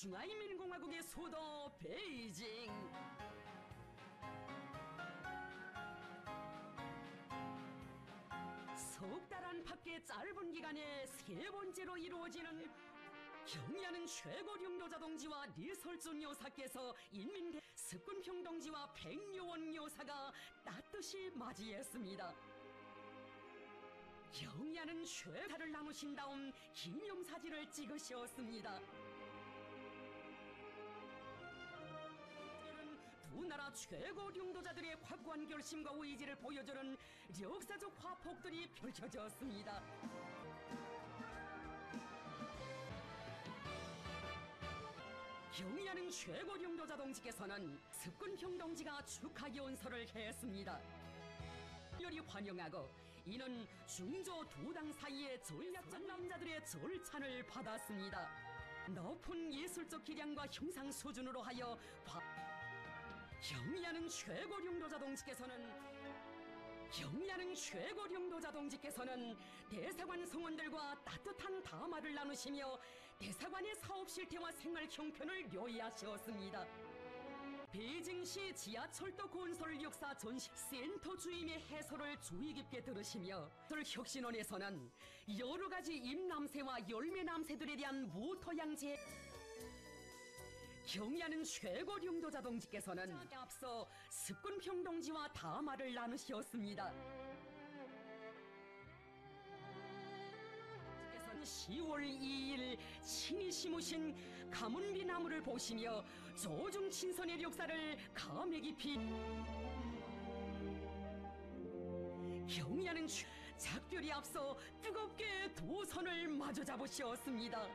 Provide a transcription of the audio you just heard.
중화인민공화국의 수도 베이징. 석달 안팎의 짧은 기간에 세 번째로 이루어지는 경의하는 최고령도 자동지와 리설준 여사께서 인민대 습군평 동지와 백요원 여사가 따뜻이 맞이했습니다. 경의하는 최다를 나누신 다음 기념사진을 찍으셨습니다. 두 나라 최고領도자들의 확고한 결심과 의지를 보여주는 역사적 화폭들이 펼쳐졌습니다. 경의하는 최고領도자 동지께서는 습군평 동지가 축하 연설을 했습니다. 열이 환영하고 이는 중조 두 당 사이의 전략적 남자들의 절찬을 받았습니다. 높은 예술적 기량과 형상 수준으로 하여 바... 경의하는 최고領도자 동지께서는 경의하는 최고領도자 동지께서는 대사관 성원들과 따뜻한 담화를 나누시며 대사관의 사업 실태와 생활 형편을 요의하셨습니다. 베이징시 지하철도 건설 역사 전시 센터 주임의 해설을 주의 깊게 들으시며 혁신원에서는 여러 가지 임남새와 열매남새들에 대한 모토양제 경의하는 최고領도자 동지께서는 앞서 습군 평 동지와 담화를 나누셨습니다. 께서는 10월 2일 친히 심으신 가문비 나무를 보시며 조중 친선의 역사를 감회 깊이 경의하는 추- 작별이 앞서 뜨겁게 두 손을 마주 잡으셨습니다.